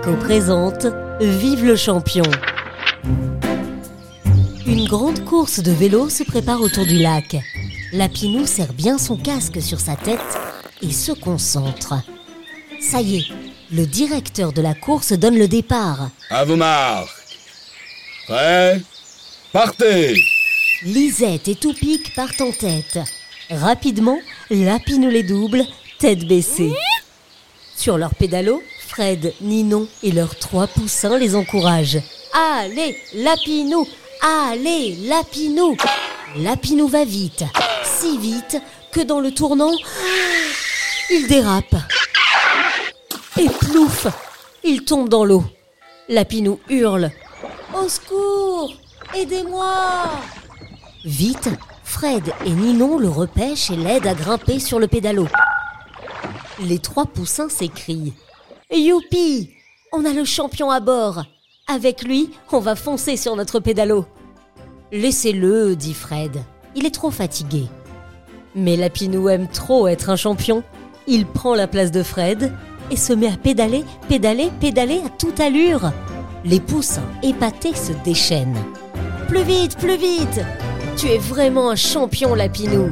Présente Vive le champion. Une grande course de vélo se prépare autour du lac. Lapinou serre bien son casque sur sa tête et se concentre. Ça y est, le directeur de la course donne le départ. À vos marques. Prêt? Partez Lisette et Toupik partent en tête. Rapidement, Lapinou les double, tête baissée. Sur leur pédalo, Fred, Ninon et leurs trois poussins les encouragent. Allez, Lapinou Allez, Lapinou Lapinou va vite, si vite que dans le tournant, il dérape. Et plouf Il tombe dans l'eau. Lapinou hurle. Au secours Aidez-moi Vite, Fred et Ninon le repêchent et l'aident à grimper sur le pédalo. Les trois poussins s'écrient. Youpi On a le champion à bord Avec lui, on va foncer sur notre pédalo. Laissez-le, dit Fred. Il est trop fatigué. Mais Lapinou aime trop être un champion. Il prend la place de Fred et se met à pédaler, pédaler, pédaler à toute allure. Les poussins épatés se déchaînent. Plus vite, plus vite Tu es vraiment un champion, Lapinou